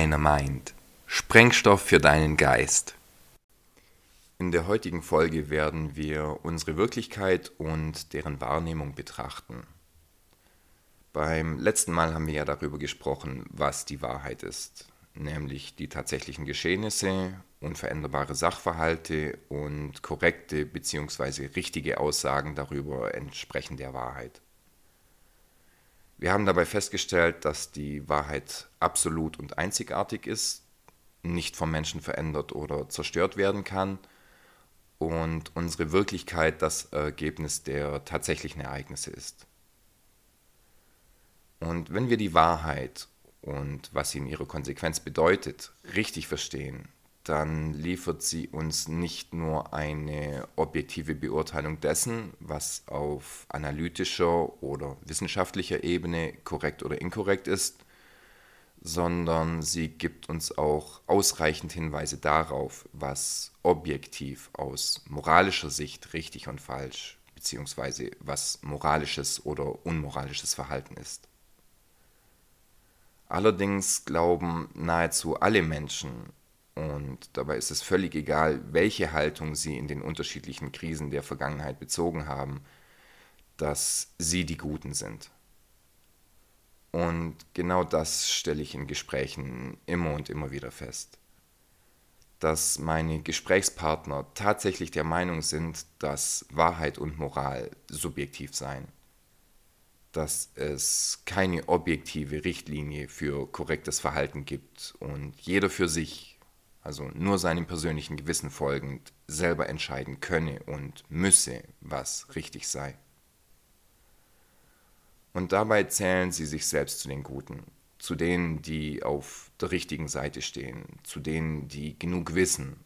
Dynamind. Sprengstoff für deinen Geist. In der heutigen Folge werden wir unsere Wirklichkeit und deren Wahrnehmung betrachten. Beim letzten Mal haben wir ja darüber gesprochen, was die Wahrheit ist, nämlich die tatsächlichen Geschehnisse, unveränderbare Sachverhalte und korrekte bzw. richtige Aussagen darüber entsprechen der Wahrheit. Wir haben dabei festgestellt, dass die Wahrheit absolut und einzigartig ist, nicht vom Menschen verändert oder zerstört werden kann und unsere Wirklichkeit das Ergebnis der tatsächlichen Ereignisse ist. Und wenn wir die Wahrheit und was sie in ihrer Konsequenz bedeutet, richtig verstehen, dann liefert sie uns nicht nur eine objektive Beurteilung dessen, was auf analytischer oder wissenschaftlicher Ebene korrekt oder inkorrekt ist, sondern sie gibt uns auch ausreichend Hinweise darauf, was objektiv aus moralischer Sicht richtig und falsch bzw. was moralisches oder unmoralisches Verhalten ist. Allerdings glauben nahezu alle Menschen, und dabei ist es völlig egal, welche Haltung sie in den unterschiedlichen Krisen der Vergangenheit bezogen haben, dass sie die Guten sind. Und genau das stelle ich in Gesprächen immer und immer wieder fest. Dass meine Gesprächspartner tatsächlich der Meinung sind, dass Wahrheit und Moral subjektiv seien. Dass es keine objektive Richtlinie für korrektes Verhalten gibt und jeder für sich also nur seinem persönlichen Gewissen folgend, selber entscheiden könne und müsse, was richtig sei. Und dabei zählen sie sich selbst zu den Guten, zu denen, die auf der richtigen Seite stehen, zu denen, die genug wissen.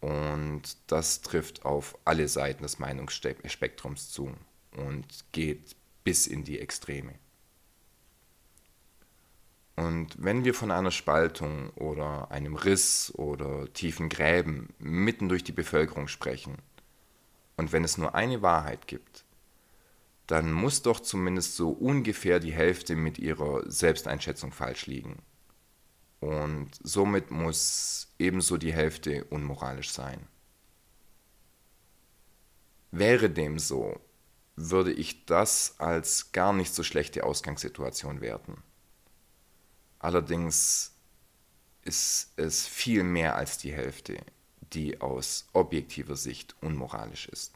Und das trifft auf alle Seiten des Meinungsspektrums zu und geht bis in die Extreme. Und wenn wir von einer Spaltung oder einem Riss oder tiefen Gräben mitten durch die Bevölkerung sprechen, und wenn es nur eine Wahrheit gibt, dann muss doch zumindest so ungefähr die Hälfte mit ihrer Selbsteinschätzung falsch liegen. Und somit muss ebenso die Hälfte unmoralisch sein. Wäre dem so, würde ich das als gar nicht so schlechte Ausgangssituation werten. Allerdings ist es viel mehr als die Hälfte, die aus objektiver Sicht unmoralisch ist.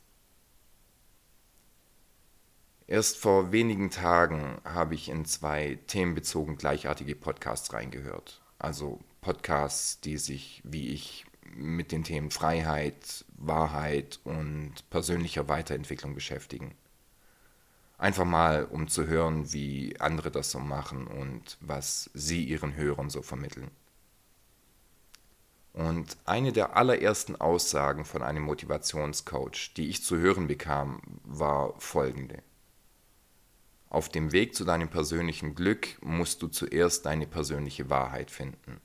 Erst vor wenigen Tagen habe ich in zwei themenbezogen gleichartige Podcasts reingehört. Also Podcasts, die sich, wie ich, mit den Themen Freiheit, Wahrheit und persönlicher Weiterentwicklung beschäftigen. Einfach mal, um zu hören, wie andere das so machen und was sie ihren Hörern so vermitteln. Und eine der allerersten Aussagen von einem Motivationscoach, die ich zu hören bekam, war folgende. Auf dem Weg zu deinem persönlichen Glück musst du zuerst deine persönliche Wahrheit finden.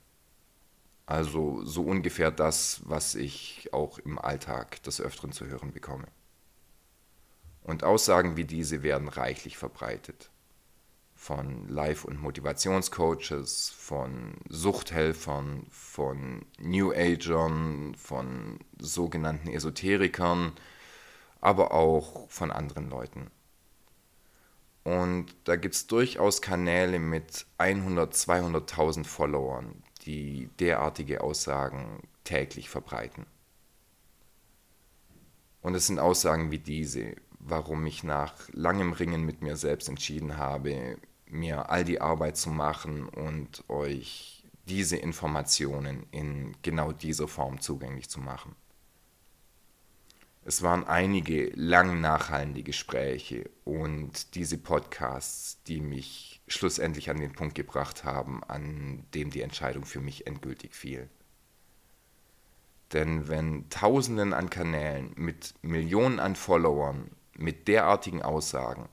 Also so ungefähr das, was ich auch im Alltag des Öfteren zu hören bekomme. Und Aussagen wie diese werden reichlich verbreitet. Von Life- und Motivationscoaches, von Suchthelfern, von New Agern, von sogenannten Esoterikern, aber auch von anderen Leuten. Und da gibt es durchaus Kanäle mit 100, 200.000 Followern, die derartige Aussagen täglich verbreiten. Und es sind Aussagen wie diese, warum ich nach langem Ringen mit mir selbst entschieden habe, mir all die Arbeit zu machen und euch diese Informationen in genau dieser Form zugänglich zu machen. Es waren einige lang nachhallende Gespräche und diese Podcasts, die mich schlussendlich an den Punkt gebracht haben, an dem die Entscheidung für mich endgültig fiel. Denn wenn Tausenden an Kanälen mit Millionen an Followern mit derartigen Aussagen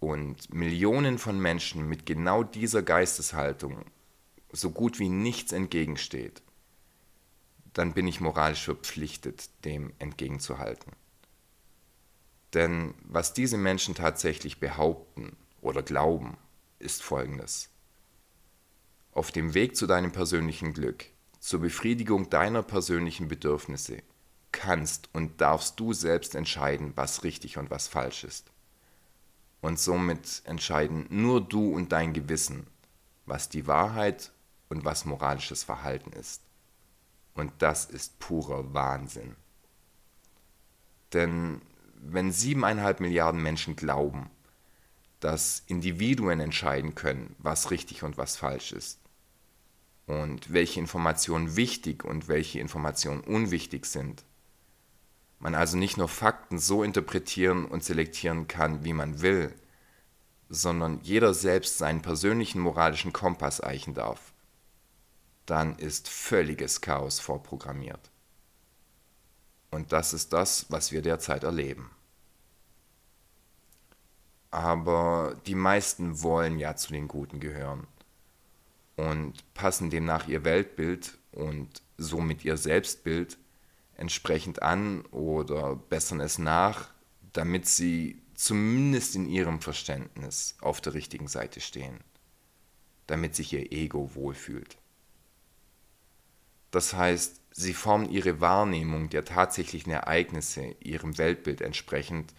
und Millionen von Menschen mit genau dieser Geisteshaltung so gut wie nichts entgegensteht, dann bin ich moralisch verpflichtet, dem entgegenzuhalten. Denn was diese Menschen tatsächlich behaupten oder glauben, ist Folgendes. Auf dem Weg zu deinem persönlichen Glück, zur Befriedigung deiner persönlichen Bedürfnisse, kannst und darfst du selbst entscheiden, was richtig und was falsch ist. Und somit entscheiden nur du und dein Gewissen, was die Wahrheit und was moralisches Verhalten ist. Und das ist purer Wahnsinn. Denn wenn siebeneinhalb Milliarden Menschen glauben, dass Individuen entscheiden können, was richtig und was falsch ist, und welche Informationen wichtig und welche Informationen unwichtig sind, man also nicht nur Fakten so interpretieren und selektieren kann, wie man will, sondern jeder selbst seinen persönlichen moralischen Kompass eichen darf, dann ist völliges Chaos vorprogrammiert. Und das ist das, was wir derzeit erleben. Aber die meisten wollen ja zu den Guten gehören und passen demnach ihr Weltbild und somit ihr Selbstbild entsprechend an oder bessern es nach, damit sie zumindest in ihrem Verständnis auf der richtigen Seite stehen, damit sich ihr Ego wohlfühlt. Das heißt, sie formen ihre Wahrnehmung der tatsächlichen Ereignisse ihrem Weltbild entsprechend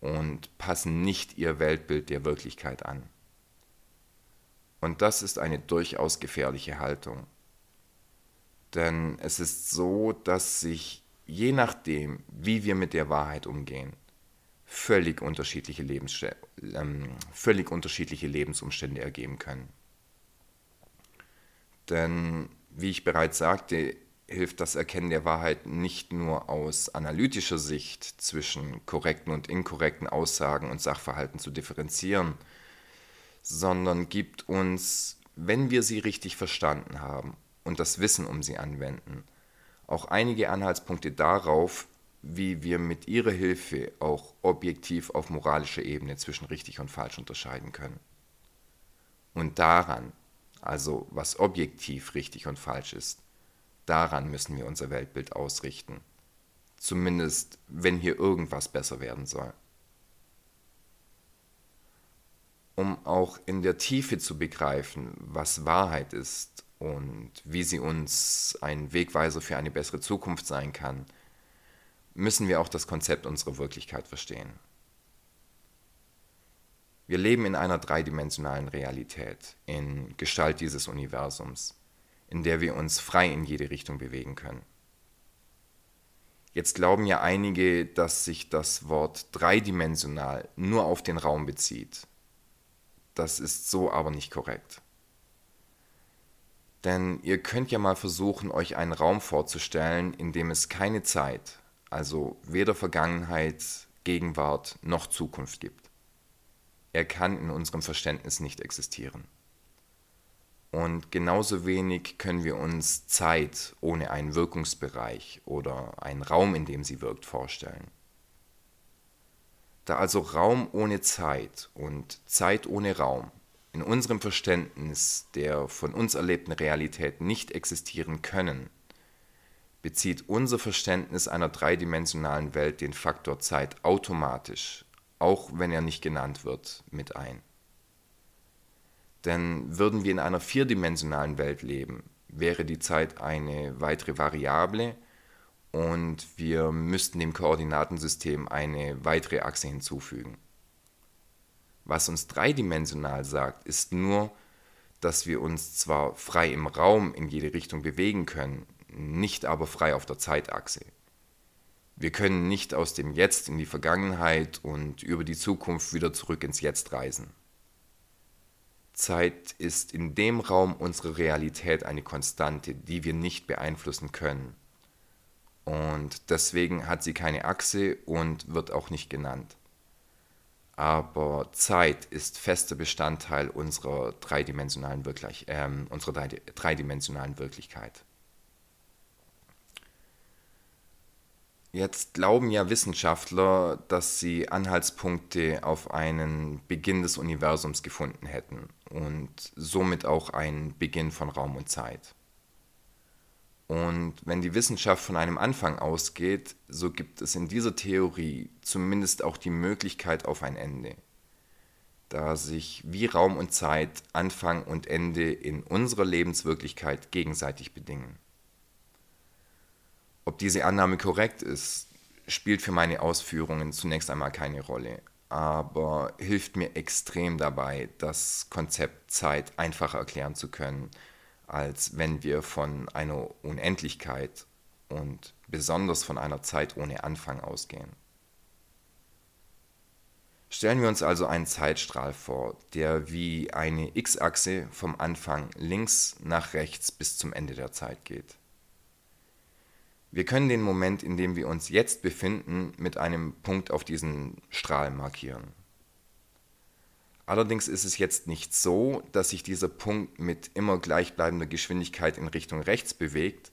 und passen nicht ihr Weltbild der Wirklichkeit an. Und das ist eine durchaus gefährliche Haltung. Denn es ist so, dass sich je nachdem, wie wir mit der Wahrheit umgehen, völlig unterschiedliche, ähm, völlig unterschiedliche Lebensumstände ergeben können. Denn, wie ich bereits sagte, hilft das Erkennen der Wahrheit nicht nur aus analytischer Sicht zwischen korrekten und inkorrekten Aussagen und Sachverhalten zu differenzieren, sondern gibt uns, wenn wir sie richtig verstanden haben und das Wissen um sie anwenden, auch einige Anhaltspunkte darauf, wie wir mit ihrer Hilfe auch objektiv auf moralischer Ebene zwischen richtig und falsch unterscheiden können. Und daran, also was objektiv richtig und falsch ist, daran müssen wir unser Weltbild ausrichten. Zumindest, wenn hier irgendwas besser werden soll. Um auch in der Tiefe zu begreifen, was Wahrheit ist und wie sie uns ein Wegweiser für eine bessere Zukunft sein kann, müssen wir auch das Konzept unserer Wirklichkeit verstehen. Wir leben in einer dreidimensionalen Realität, in Gestalt dieses Universums, in der wir uns frei in jede Richtung bewegen können. Jetzt glauben ja einige, dass sich das Wort dreidimensional nur auf den Raum bezieht. Das ist so aber nicht korrekt. Denn ihr könnt ja mal versuchen, euch einen Raum vorzustellen, in dem es keine Zeit, also weder Vergangenheit, Gegenwart noch Zukunft gibt. Er kann in unserem Verständnis nicht existieren. Und genauso wenig können wir uns Zeit ohne einen Wirkungsbereich oder einen Raum, in dem sie wirkt, vorstellen. Da also Raum ohne Zeit und Zeit ohne Raum in unserem Verständnis der von uns erlebten Realität nicht existieren können, bezieht unser Verständnis einer dreidimensionalen Welt den Faktor Zeit automatisch, auch wenn er nicht genannt wird, mit ein. Denn würden wir in einer vierdimensionalen Welt leben, wäre die Zeit eine weitere Variable und wir müssten dem Koordinatensystem eine weitere Achse hinzufügen. Was uns dreidimensional sagt, ist nur, dass wir uns zwar frei im Raum in jede Richtung bewegen können, nicht aber frei auf der Zeitachse. Wir können nicht aus dem Jetzt in die Vergangenheit und über die Zukunft wieder zurück ins Jetzt reisen. Zeit ist in dem Raum unserer Realität eine Konstante, die wir nicht beeinflussen können. Und deswegen hat sie keine Achse und wird auch nicht genannt. Aber Zeit ist fester Bestandteil unserer dreidimensionalen, Wirklich äh, unserer dreidimensionalen Wirklichkeit. Jetzt glauben ja Wissenschaftler, dass sie Anhaltspunkte auf einen Beginn des Universums gefunden hätten und somit auch einen Beginn von Raum und Zeit. Und wenn die Wissenschaft von einem Anfang ausgeht, so gibt es in dieser Theorie zumindest auch die Möglichkeit auf ein Ende. da sich wie Raum und Zeit, Anfang und Ende in unserer Lebenswirklichkeit gegenseitig bedingen. Ob diese Annahme korrekt ist, spielt für meine Ausführungen zunächst einmal keine Rolle, aber hilft mir extrem dabei, das Konzept Zeit einfacher erklären zu können, als wenn wir von einer Unendlichkeit und besonders von einer Zeit ohne Anfang ausgehen. Stellen wir uns also einen Zeitstrahl vor, der wie eine x-Achse vom Anfang links nach rechts bis zum Ende der Zeit geht. Wir können den Moment, in dem wir uns jetzt befinden, mit einem Punkt auf diesen Strahl markieren. Allerdings ist es jetzt nicht so, dass sich dieser Punkt mit immer gleichbleibender Geschwindigkeit in Richtung rechts bewegt,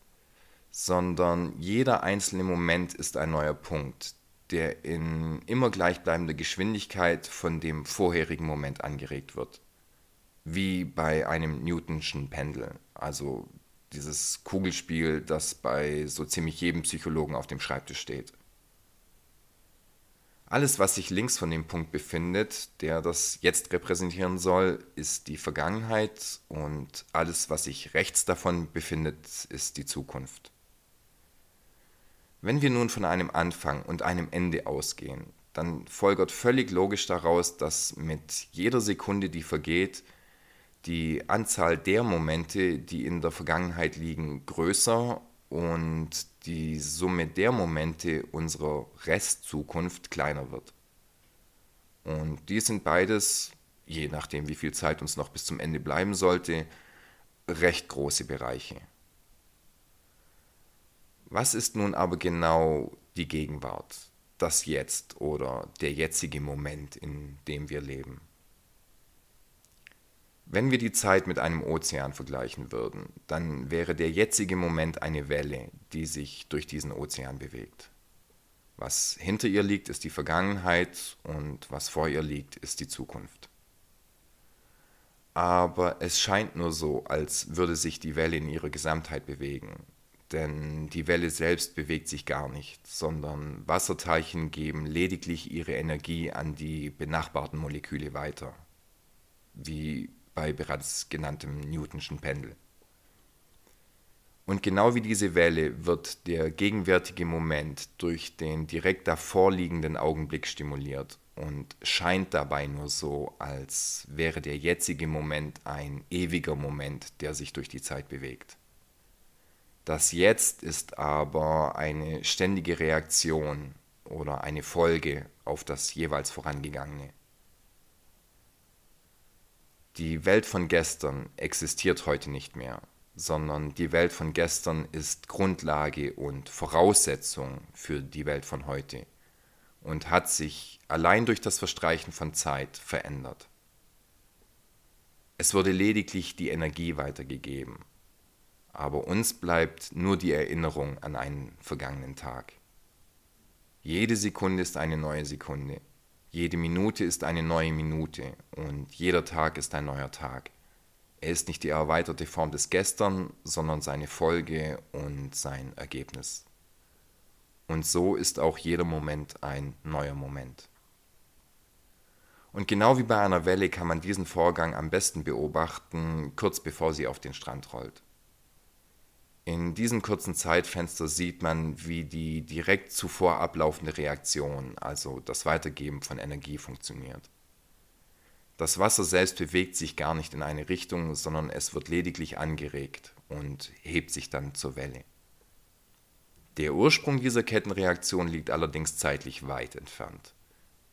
sondern jeder einzelne Moment ist ein neuer Punkt, der in immer gleichbleibender Geschwindigkeit von dem vorherigen Moment angeregt wird. Wie bei einem Newtonschen Pendel, also dieses Kugelspiel, das bei so ziemlich jedem Psychologen auf dem Schreibtisch steht. Alles, was sich links von dem Punkt befindet, der das Jetzt repräsentieren soll, ist die Vergangenheit und alles, was sich rechts davon befindet, ist die Zukunft. Wenn wir nun von einem Anfang und einem Ende ausgehen, dann folgert völlig logisch daraus, dass mit jeder Sekunde, die vergeht, die Anzahl der Momente, die in der Vergangenheit liegen, größer und die Summe der Momente unserer Restzukunft kleiner wird. Und die sind beides, je nachdem wie viel Zeit uns noch bis zum Ende bleiben sollte, recht große Bereiche. Was ist nun aber genau die Gegenwart, das Jetzt oder der jetzige Moment, in dem wir leben? Wenn wir die Zeit mit einem Ozean vergleichen würden, dann wäre der jetzige Moment eine Welle, die sich durch diesen Ozean bewegt. Was hinter ihr liegt, ist die Vergangenheit und was vor ihr liegt, ist die Zukunft. Aber es scheint nur so, als würde sich die Welle in ihrer Gesamtheit bewegen, denn die Welle selbst bewegt sich gar nicht, sondern Wasserteilchen geben lediglich ihre Energie an die benachbarten Moleküle weiter, wie bei bereits genanntem Newtonschen Pendel. Und genau wie diese Welle wird der gegenwärtige Moment durch den direkt davorliegenden Augenblick stimuliert und scheint dabei nur so, als wäre der jetzige Moment ein ewiger Moment, der sich durch die Zeit bewegt. Das Jetzt ist aber eine ständige Reaktion oder eine Folge auf das jeweils vorangegangene. Die Welt von gestern existiert heute nicht mehr, sondern die Welt von gestern ist Grundlage und Voraussetzung für die Welt von heute und hat sich allein durch das Verstreichen von Zeit verändert. Es wurde lediglich die Energie weitergegeben, aber uns bleibt nur die Erinnerung an einen vergangenen Tag. Jede Sekunde ist eine neue Sekunde, jede Minute ist eine neue Minute und jeder Tag ist ein neuer Tag. Er ist nicht die erweiterte Form des Gestern, sondern seine Folge und sein Ergebnis. Und so ist auch jeder Moment ein neuer Moment. Und genau wie bei einer Welle kann man diesen Vorgang am besten beobachten, kurz bevor sie auf den Strand rollt. In diesem kurzen Zeitfenster sieht man, wie die direkt zuvor ablaufende Reaktion, also das Weitergeben von Energie, funktioniert. Das Wasser selbst bewegt sich gar nicht in eine Richtung, sondern es wird lediglich angeregt und hebt sich dann zur Welle. Der Ursprung dieser Kettenreaktion liegt allerdings zeitlich weit entfernt.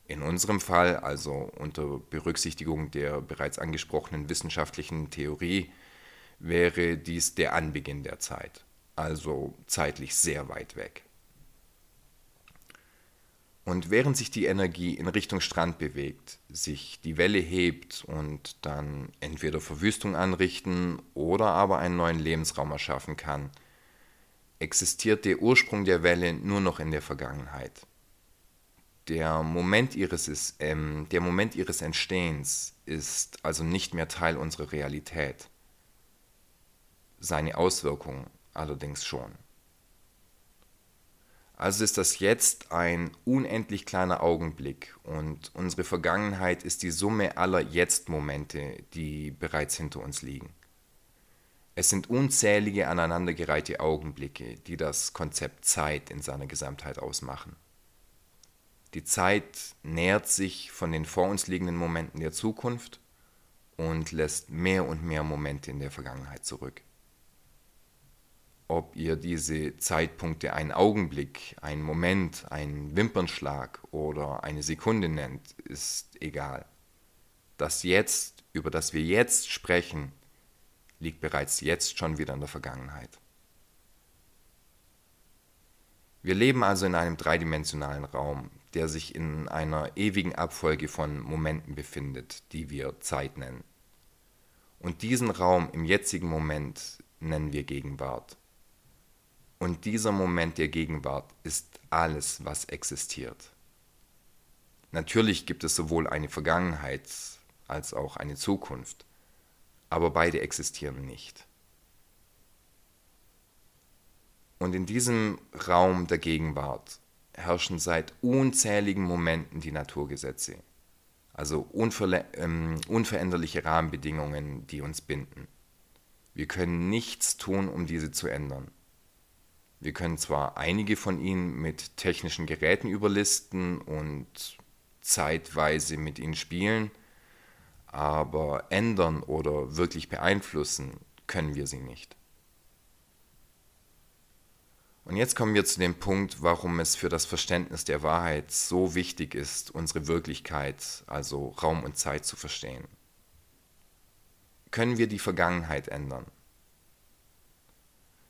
In unserem Fall, also unter Berücksichtigung der bereits angesprochenen wissenschaftlichen Theorie, wäre dies der Anbeginn der Zeit, also zeitlich sehr weit weg. Und während sich die Energie in Richtung Strand bewegt, sich die Welle hebt und dann entweder Verwüstung anrichten oder aber einen neuen Lebensraum erschaffen kann, existiert der Ursprung der Welle nur noch in der Vergangenheit. Der Moment ihres, ähm, der Moment ihres Entstehens ist also nicht mehr Teil unserer Realität seine Auswirkungen allerdings schon. Also ist das Jetzt ein unendlich kleiner Augenblick und unsere Vergangenheit ist die Summe aller Jetzt-Momente, die bereits hinter uns liegen. Es sind unzählige aneinandergereihte Augenblicke, die das Konzept Zeit in seiner Gesamtheit ausmachen. Die Zeit nährt sich von den vor uns liegenden Momenten der Zukunft und lässt mehr und mehr Momente in der Vergangenheit zurück. Ob ihr diese Zeitpunkte einen Augenblick, einen Moment, einen Wimpernschlag oder eine Sekunde nennt, ist egal. Das Jetzt, über das wir jetzt sprechen, liegt bereits jetzt schon wieder in der Vergangenheit. Wir leben also in einem dreidimensionalen Raum, der sich in einer ewigen Abfolge von Momenten befindet, die wir Zeit nennen. Und diesen Raum im jetzigen Moment nennen wir Gegenwart. Und dieser Moment der Gegenwart ist alles, was existiert. Natürlich gibt es sowohl eine Vergangenheit als auch eine Zukunft, aber beide existieren nicht. Und in diesem Raum der Gegenwart herrschen seit unzähligen Momenten die Naturgesetze, also ähm, unveränderliche Rahmenbedingungen, die uns binden. Wir können nichts tun, um diese zu ändern. Wir können zwar einige von ihnen mit technischen Geräten überlisten und zeitweise mit ihnen spielen, aber ändern oder wirklich beeinflussen können wir sie nicht. Und jetzt kommen wir zu dem Punkt, warum es für das Verständnis der Wahrheit so wichtig ist, unsere Wirklichkeit, also Raum und Zeit zu verstehen. Können wir die Vergangenheit ändern?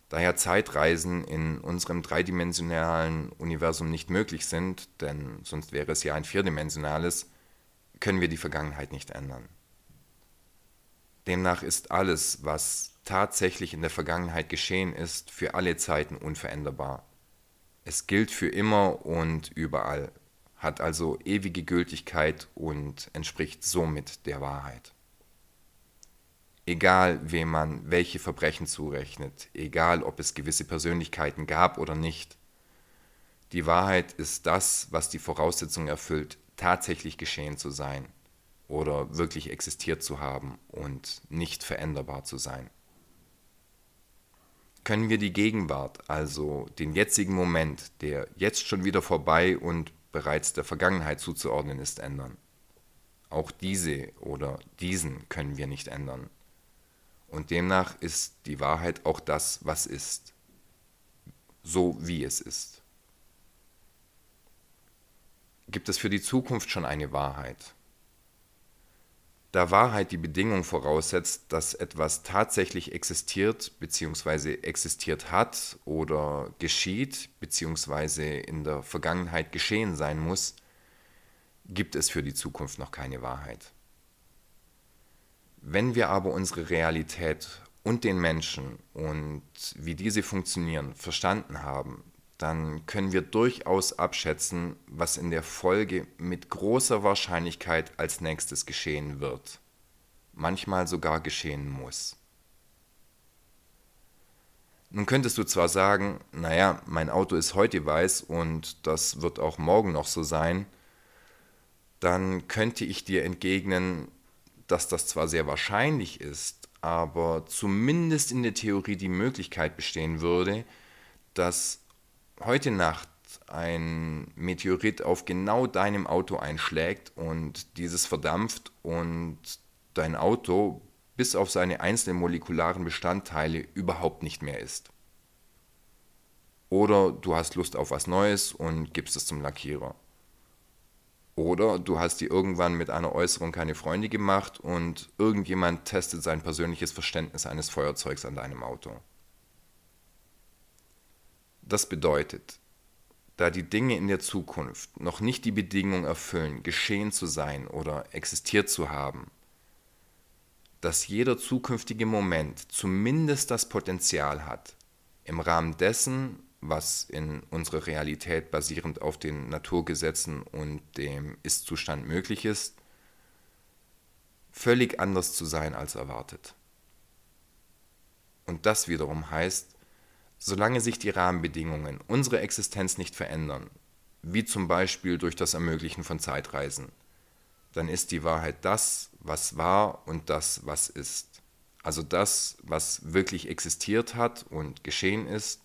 Daher Zeitreisen in unserem dreidimensionalen Universum nicht möglich sind, denn sonst wäre es ja ein vierdimensionales, können wir die Vergangenheit nicht ändern. Demnach ist alles, was tatsächlich in der Vergangenheit geschehen ist, für alle Zeiten unveränderbar. Es gilt für immer und überall, hat also ewige Gültigkeit und entspricht somit der Wahrheit. Egal, wem man welche Verbrechen zurechnet, egal, ob es gewisse Persönlichkeiten gab oder nicht, die Wahrheit ist das, was die Voraussetzung erfüllt, tatsächlich geschehen zu sein oder wirklich existiert zu haben und nicht veränderbar zu sein können wir die Gegenwart, also den jetzigen Moment, der jetzt schon wieder vorbei und bereits der Vergangenheit zuzuordnen ist, ändern. Auch diese oder diesen können wir nicht ändern. Und demnach ist die Wahrheit auch das, was ist, so wie es ist. Gibt es für die Zukunft schon eine Wahrheit? da Wahrheit die Bedingung voraussetzt, dass etwas tatsächlich existiert bzw. existiert hat oder geschieht bzw. in der Vergangenheit geschehen sein muss, gibt es für die Zukunft noch keine Wahrheit. Wenn wir aber unsere Realität und den Menschen und wie diese funktionieren verstanden haben, dann können wir durchaus abschätzen, was in der Folge mit großer Wahrscheinlichkeit als nächstes geschehen wird, manchmal sogar geschehen muss. Nun könntest du zwar sagen, naja, mein Auto ist heute weiß und das wird auch morgen noch so sein, dann könnte ich dir entgegnen, dass das zwar sehr wahrscheinlich ist, aber zumindest in der Theorie die Möglichkeit bestehen würde, dass heute Nacht ein Meteorit auf genau deinem Auto einschlägt und dieses verdampft und dein Auto bis auf seine einzelnen molekularen Bestandteile überhaupt nicht mehr ist. Oder du hast Lust auf was Neues und gibst es zum Lackierer. Oder du hast dir irgendwann mit einer Äußerung keine Freunde gemacht und irgendjemand testet sein persönliches Verständnis eines Feuerzeugs an deinem Auto. Das bedeutet, da die Dinge in der Zukunft noch nicht die Bedingung erfüllen, geschehen zu sein oder existiert zu haben, dass jeder zukünftige Moment zumindest das Potenzial hat, im Rahmen dessen, was in unserer Realität basierend auf den Naturgesetzen und dem Ist-Zustand möglich ist, völlig anders zu sein als erwartet. Und das wiederum heißt, Solange sich die Rahmenbedingungen unserer Existenz nicht verändern, wie zum Beispiel durch das Ermöglichen von Zeitreisen, dann ist die Wahrheit das, was war und das, was ist. Also das, was wirklich existiert hat und geschehen ist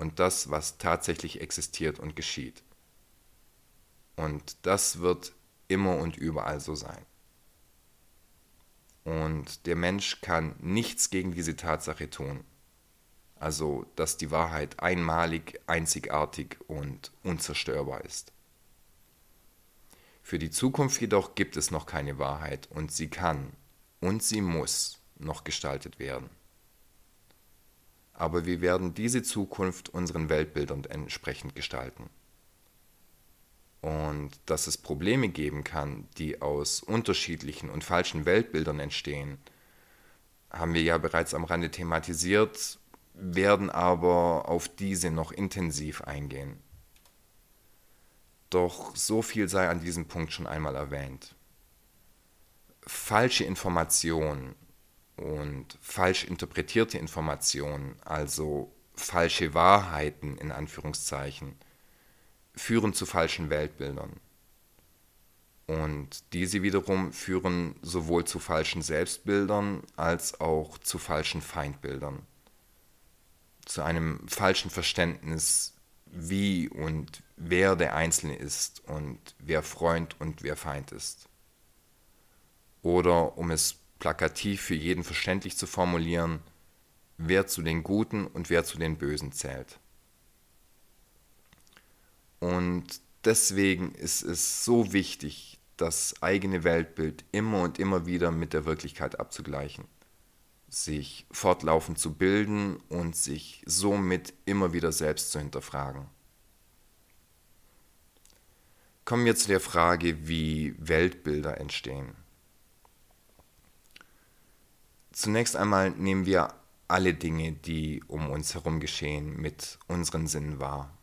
und das, was tatsächlich existiert und geschieht. Und das wird immer und überall so sein. Und der Mensch kann nichts gegen diese Tatsache tun. Also, dass die Wahrheit einmalig, einzigartig und unzerstörbar ist. Für die Zukunft jedoch gibt es noch keine Wahrheit und sie kann und sie muss noch gestaltet werden. Aber wir werden diese Zukunft unseren Weltbildern entsprechend gestalten. Und dass es Probleme geben kann, die aus unterschiedlichen und falschen Weltbildern entstehen, haben wir ja bereits am Rande thematisiert, werden aber auf diese noch intensiv eingehen. Doch so viel sei an diesem Punkt schon einmal erwähnt. Falsche Informationen und falsch interpretierte Informationen, also falsche Wahrheiten in Anführungszeichen, führen zu falschen Weltbildern. Und diese wiederum führen sowohl zu falschen Selbstbildern als auch zu falschen Feindbildern. Zu einem falschen Verständnis, wie und wer der Einzelne ist und wer Freund und wer Feind ist. Oder um es plakativ für jeden verständlich zu formulieren, wer zu den Guten und wer zu den Bösen zählt. Und deswegen ist es so wichtig, das eigene Weltbild immer und immer wieder mit der Wirklichkeit abzugleichen, sich fortlaufend zu bilden und sich somit immer wieder selbst zu hinterfragen. Kommen wir zu der Frage, wie Weltbilder entstehen. Zunächst einmal nehmen wir alle Dinge, die um uns herum geschehen, mit unseren Sinnen wahr.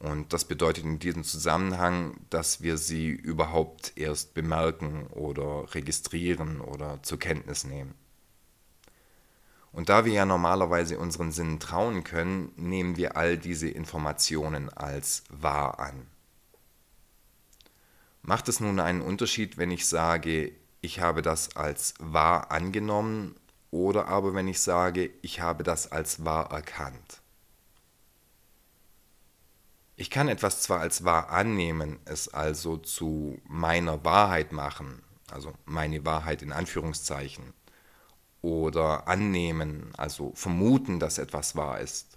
Und das bedeutet in diesem Zusammenhang, dass wir sie überhaupt erst bemerken oder registrieren oder zur Kenntnis nehmen. Und da wir ja normalerweise unseren Sinnen trauen können, nehmen wir all diese Informationen als wahr an. Macht es nun einen Unterschied, wenn ich sage, ich habe das als wahr angenommen oder aber wenn ich sage, ich habe das als wahr erkannt. Ich kann etwas zwar als wahr annehmen, es also zu meiner Wahrheit machen, also meine Wahrheit in Anführungszeichen, oder annehmen, also vermuten, dass etwas wahr ist,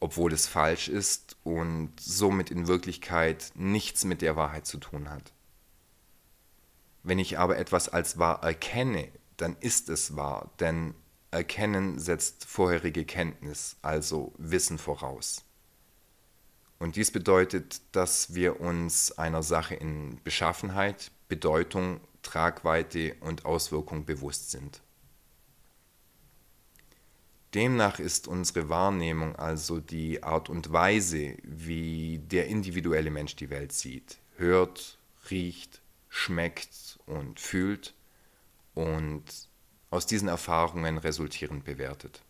obwohl es falsch ist und somit in Wirklichkeit nichts mit der Wahrheit zu tun hat. Wenn ich aber etwas als wahr erkenne, dann ist es wahr, denn Erkennen setzt vorherige Kenntnis, also Wissen voraus. Und dies bedeutet, dass wir uns einer Sache in Beschaffenheit, Bedeutung, Tragweite und Auswirkung bewusst sind. Demnach ist unsere Wahrnehmung also die Art und Weise, wie der individuelle Mensch die Welt sieht, hört, riecht, schmeckt und fühlt und aus diesen Erfahrungen resultierend bewertet.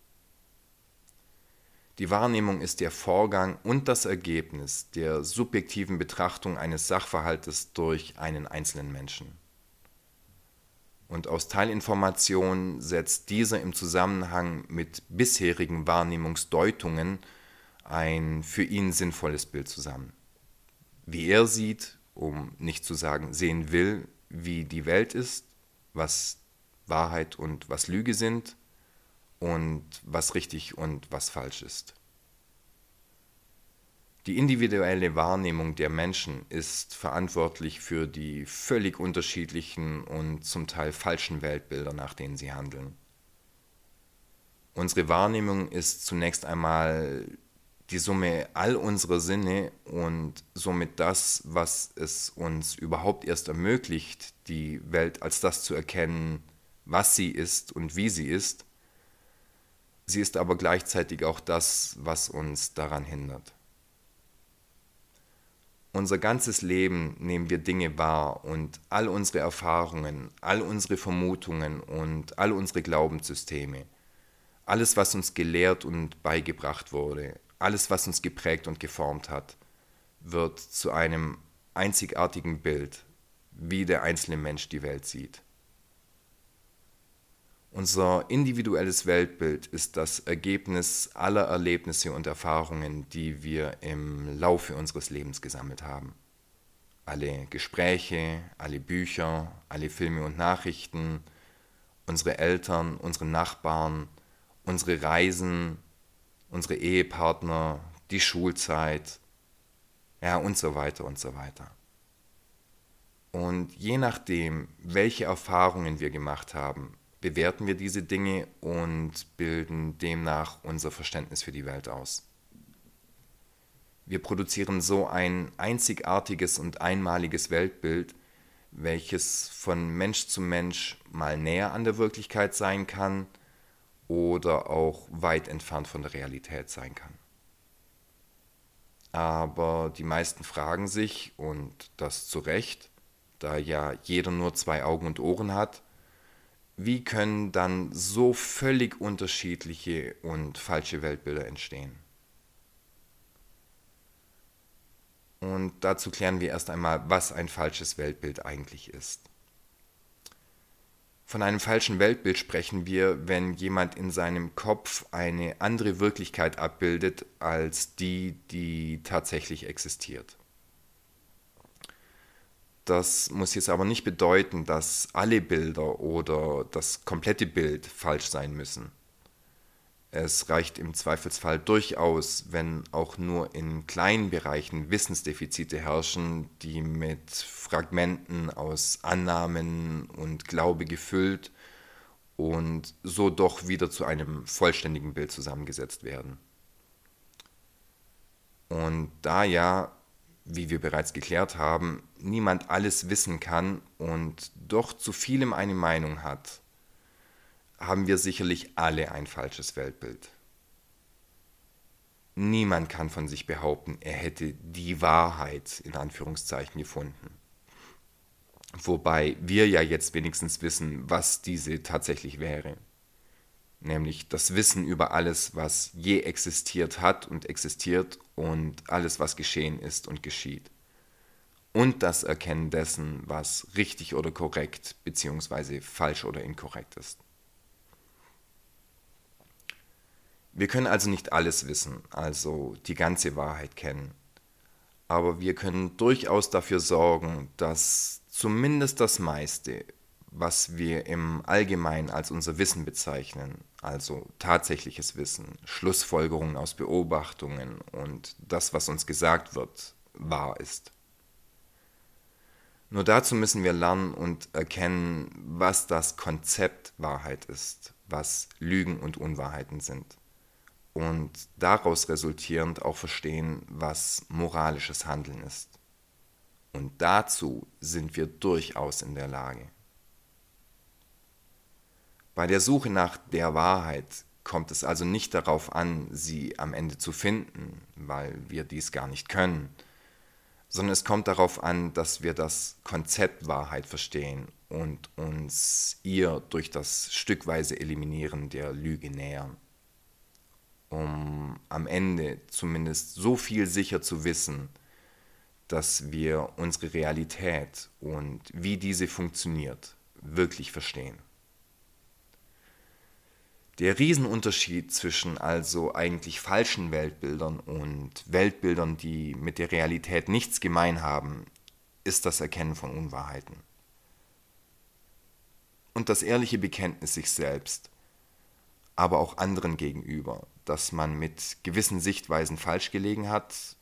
Die Wahrnehmung ist der Vorgang und das Ergebnis der subjektiven Betrachtung eines Sachverhaltes durch einen einzelnen Menschen. Und aus Teilinformationen setzt dieser im Zusammenhang mit bisherigen Wahrnehmungsdeutungen ein für ihn sinnvolles Bild zusammen. Wie er sieht, um nicht zu sagen sehen will, wie die Welt ist, was Wahrheit und was Lüge sind und was richtig und was falsch ist. Die individuelle Wahrnehmung der Menschen ist verantwortlich für die völlig unterschiedlichen und zum Teil falschen Weltbilder, nach denen sie handeln. Unsere Wahrnehmung ist zunächst einmal die Summe all unserer Sinne und somit das, was es uns überhaupt erst ermöglicht, die Welt als das zu erkennen, was sie ist und wie sie ist. Sie ist aber gleichzeitig auch das, was uns daran hindert. Unser ganzes Leben nehmen wir Dinge wahr und all unsere Erfahrungen, all unsere Vermutungen und all unsere Glaubenssysteme alles, was uns gelehrt und beigebracht wurde, alles, was uns geprägt und geformt hat, wird zu einem einzigartigen Bild, wie der einzelne Mensch die Welt sieht. Unser individuelles Weltbild ist das Ergebnis aller Erlebnisse und Erfahrungen, die wir im Laufe unseres Lebens gesammelt haben. Alle Gespräche, alle Bücher, alle Filme und Nachrichten, unsere Eltern, unsere Nachbarn, unsere Reisen, unsere Ehepartner, die Schulzeit, ja und so weiter und so weiter. Und je nachdem, welche Erfahrungen wir gemacht haben, bewerten wir diese Dinge und bilden demnach unser Verständnis für die Welt aus. Wir produzieren so ein einzigartiges und einmaliges Weltbild, welches von Mensch zu Mensch mal näher an der Wirklichkeit sein kann oder auch weit entfernt von der Realität sein kann. Aber die meisten fragen sich, und das zu Recht, da ja jeder nur zwei Augen und Ohren hat, wie können dann so völlig unterschiedliche und falsche Weltbilder entstehen? Und dazu klären wir erst einmal, was ein falsches Weltbild eigentlich ist. Von einem falschen Weltbild sprechen wir, wenn jemand in seinem Kopf eine andere Wirklichkeit abbildet als die, die tatsächlich existiert. Das muss jetzt aber nicht bedeuten, dass alle Bilder oder das komplette Bild falsch sein müssen. Es reicht im Zweifelsfall durchaus, wenn auch nur in kleinen Bereichen Wissensdefizite herrschen, die mit Fragmenten aus Annahmen und Glaube gefüllt und so doch wieder zu einem vollständigen Bild zusammengesetzt werden. Und da ja wie wir bereits geklärt haben, niemand alles wissen kann und doch zu vielem eine Meinung hat, haben wir sicherlich alle ein falsches Weltbild. Niemand kann von sich behaupten, er hätte die Wahrheit in Anführungszeichen gefunden. Wobei wir ja jetzt wenigstens wissen, was diese tatsächlich wäre nämlich das Wissen über alles, was je existiert hat und existiert und alles, was geschehen ist und geschieht. Und das Erkennen dessen, was richtig oder korrekt bzw. falsch oder inkorrekt ist. Wir können also nicht alles wissen, also die ganze Wahrheit kennen. Aber wir können durchaus dafür sorgen, dass zumindest das meiste, was wir im Allgemeinen als unser Wissen bezeichnen, also tatsächliches Wissen, Schlussfolgerungen aus Beobachtungen und das, was uns gesagt wird, wahr ist. Nur dazu müssen wir lernen und erkennen, was das Konzept Wahrheit ist, was Lügen und Unwahrheiten sind. Und daraus resultierend auch verstehen, was moralisches Handeln ist. Und dazu sind wir durchaus in der Lage. Bei der Suche nach der Wahrheit kommt es also nicht darauf an, sie am Ende zu finden, weil wir dies gar nicht können, sondern es kommt darauf an, dass wir das Konzept Wahrheit verstehen und uns ihr durch das stückweise Eliminieren der Lüge nähern, um am Ende zumindest so viel sicher zu wissen, dass wir unsere Realität und wie diese funktioniert wirklich verstehen. Der Riesenunterschied zwischen also eigentlich falschen Weltbildern und Weltbildern, die mit der Realität nichts gemein haben, ist das Erkennen von Unwahrheiten. Und das ehrliche Bekenntnis sich selbst, aber auch anderen gegenüber, dass man mit gewissen Sichtweisen falsch gelegen hat,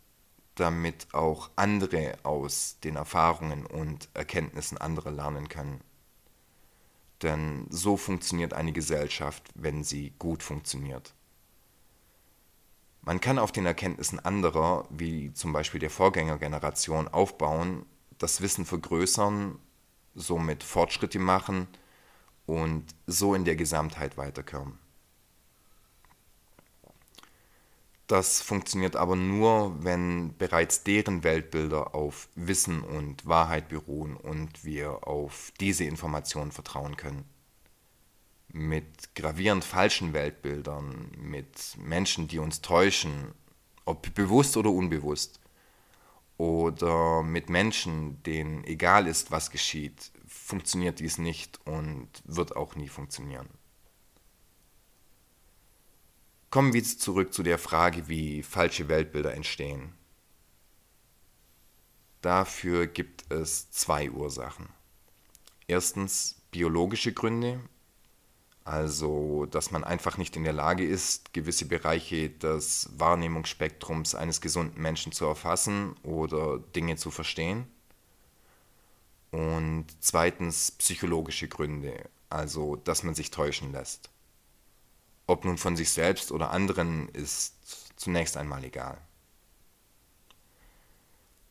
damit auch andere aus den Erfahrungen und Erkenntnissen anderer lernen können. Denn so funktioniert eine Gesellschaft, wenn sie gut funktioniert. Man kann auf den Erkenntnissen anderer, wie zum Beispiel der Vorgängergeneration, aufbauen, das Wissen vergrößern, somit Fortschritte machen und so in der Gesamtheit weiterkommen. Das funktioniert aber nur, wenn bereits deren Weltbilder auf Wissen und Wahrheit beruhen und wir auf diese Informationen vertrauen können. mit gravierend falschen Weltbildern, mit Menschen, die uns täuschen, ob bewusst oder unbewusst, oder mit Menschen, denen egal ist, was geschieht, funktioniert dies nicht und wird auch nie funktionieren. Kommen wir jetzt zurück zu der Frage, wie falsche Weltbilder entstehen. Dafür gibt es zwei Ursachen. Erstens biologische Gründe, also dass man einfach nicht in der Lage ist, gewisse Bereiche des Wahrnehmungsspektrums eines gesunden Menschen zu erfassen oder Dinge zu verstehen. Und zweitens psychologische Gründe, also dass man sich täuschen lässt. Ob nun von sich selbst oder anderen ist zunächst einmal egal.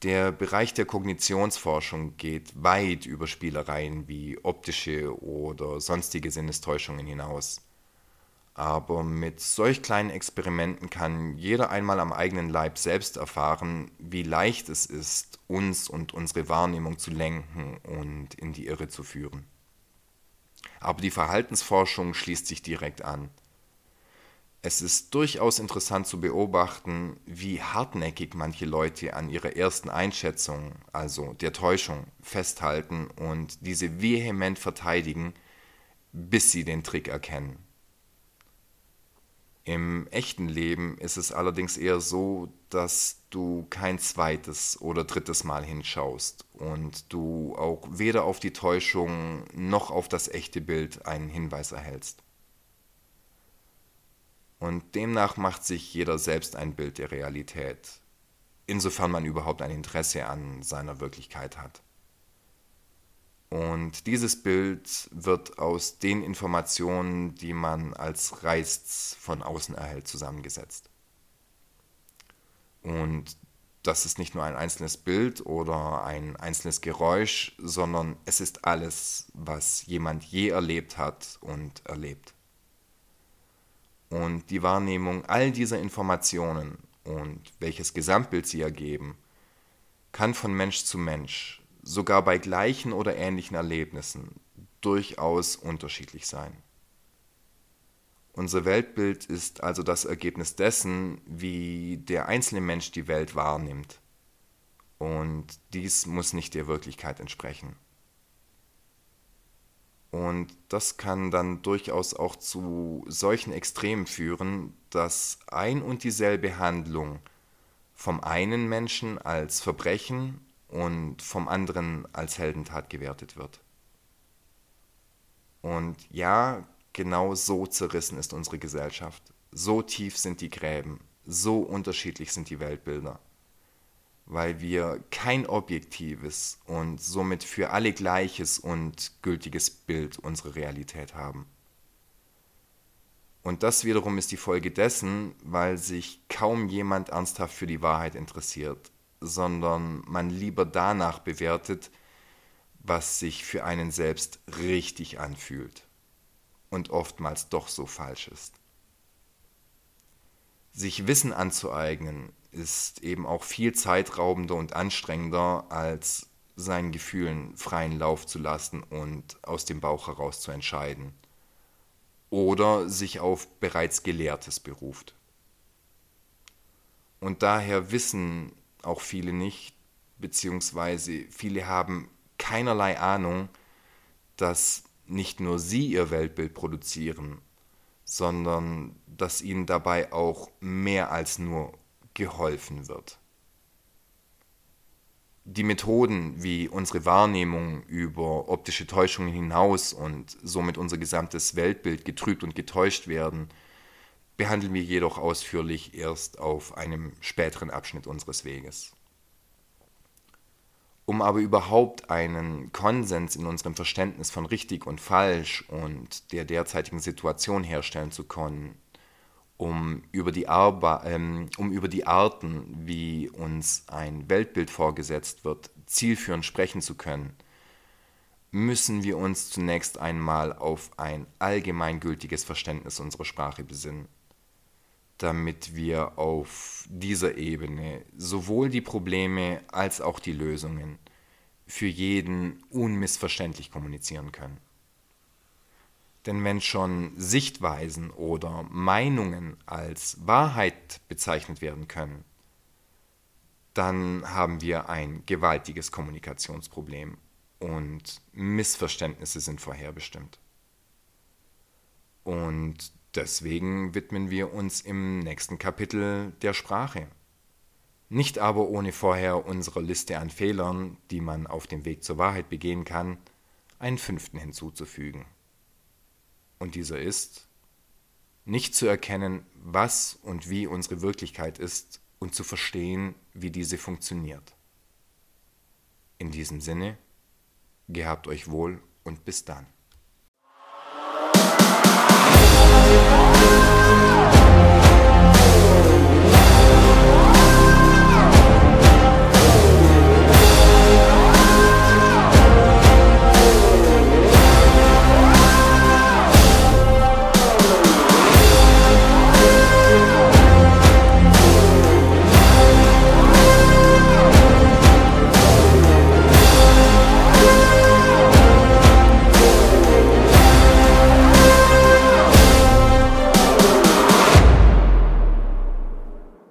Der Bereich der Kognitionsforschung geht weit über Spielereien wie optische oder sonstige Sinnestäuschungen hinaus. Aber mit solch kleinen Experimenten kann jeder einmal am eigenen Leib selbst erfahren, wie leicht es ist, uns und unsere Wahrnehmung zu lenken und in die Irre zu führen. Aber die Verhaltensforschung schließt sich direkt an. Es ist durchaus interessant zu beobachten, wie hartnäckig manche Leute an ihrer ersten Einschätzung, also der Täuschung, festhalten und diese vehement verteidigen, bis sie den Trick erkennen. Im echten Leben ist es allerdings eher so, dass du kein zweites oder drittes Mal hinschaust und du auch weder auf die Täuschung noch auf das echte Bild einen Hinweis erhältst. Und demnach macht sich jeder selbst ein Bild der Realität, insofern man überhaupt ein Interesse an seiner Wirklichkeit hat. Und dieses Bild wird aus den Informationen, die man als Reiz von außen erhält, zusammengesetzt. Und das ist nicht nur ein einzelnes Bild oder ein einzelnes Geräusch, sondern es ist alles, was jemand je erlebt hat und erlebt. Und die Wahrnehmung all dieser Informationen und welches Gesamtbild sie ergeben, kann von Mensch zu Mensch, sogar bei gleichen oder ähnlichen Erlebnissen, durchaus unterschiedlich sein. Unser Weltbild ist also das Ergebnis dessen, wie der einzelne Mensch die Welt wahrnimmt. Und dies muss nicht der Wirklichkeit entsprechen. Und das kann dann durchaus auch zu solchen Extremen führen, dass ein und dieselbe Handlung vom einen Menschen als Verbrechen und vom anderen als Heldentat gewertet wird. Und ja, genau so zerrissen ist unsere Gesellschaft. So tief sind die Gräben, so unterschiedlich sind die Weltbilder weil wir kein objektives und somit für alle gleiches und gültiges Bild unserer Realität haben. Und das wiederum ist die Folge dessen, weil sich kaum jemand ernsthaft für die Wahrheit interessiert, sondern man lieber danach bewertet, was sich für einen selbst richtig anfühlt und oftmals doch so falsch ist. Sich Wissen anzueignen ist eben auch viel zeitraubender und anstrengender, als seinen Gefühlen freien Lauf zu lassen und aus dem Bauch heraus zu entscheiden. Oder sich auf bereits Gelehrtes beruft. Und daher wissen auch viele nicht, beziehungsweise viele haben keinerlei Ahnung, dass nicht nur sie ihr Weltbild produzieren, sondern dass ihnen dabei auch mehr als nur geholfen wird. Die Methoden, wie unsere Wahrnehmung über optische Täuschungen hinaus und somit unser gesamtes Weltbild getrübt und getäuscht werden, behandeln wir jedoch ausführlich erst auf einem späteren Abschnitt unseres Weges. Um aber überhaupt einen Konsens in unserem Verständnis von richtig und falsch und der derzeitigen Situation herstellen zu können, um über, die Arba, ähm, um über die Arten, wie uns ein Weltbild vorgesetzt wird, zielführend sprechen zu können, müssen wir uns zunächst einmal auf ein allgemeingültiges Verständnis unserer Sprache besinnen, damit wir auf dieser Ebene sowohl die Probleme als auch die Lösungen für jeden unmissverständlich kommunizieren können. Denn wenn schon Sichtweisen oder Meinungen als Wahrheit bezeichnet werden können, dann haben wir ein gewaltiges Kommunikationsproblem und Missverständnisse sind vorherbestimmt. Und deswegen widmen wir uns im nächsten Kapitel der Sprache. Nicht aber ohne vorher unserer Liste an Fehlern, die man auf dem Weg zur Wahrheit begehen kann, einen fünften hinzuzufügen. Und dieser ist, nicht zu erkennen, was und wie unsere Wirklichkeit ist und zu verstehen, wie diese funktioniert. In diesem Sinne, gehabt euch wohl und bis dann.